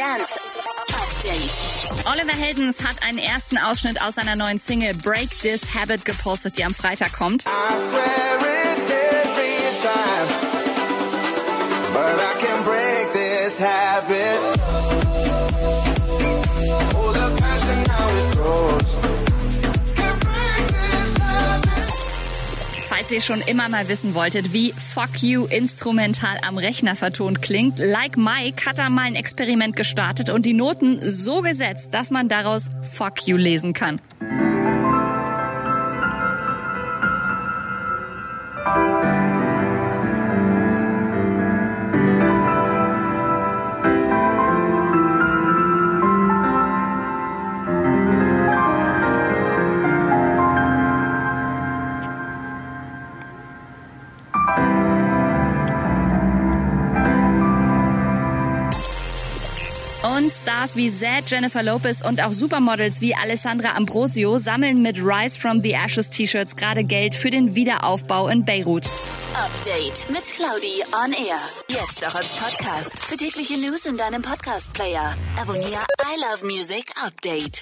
Dance Update. Oliver Heldens hat einen ersten Ausschnitt aus seiner neuen Single Break This Habit gepostet, die am Freitag kommt. I swear it every time, but I can break this habit. Falls ihr schon immer mal wissen wolltet, wie Fuck You instrumental am Rechner vertont klingt, Like Mike hat da mal ein Experiment gestartet und die Noten so gesetzt, dass man daraus Fuck You lesen kann. Und Stars wie Zed, Jennifer Lopez und auch Supermodels wie Alessandra Ambrosio sammeln mit Rise from the Ashes T-Shirts gerade Geld für den Wiederaufbau in Beirut. Update mit Claudi on Air. Jetzt auch als Podcast. Für tägliche News in deinem Podcast-Player. Abonniere I Love Music Update.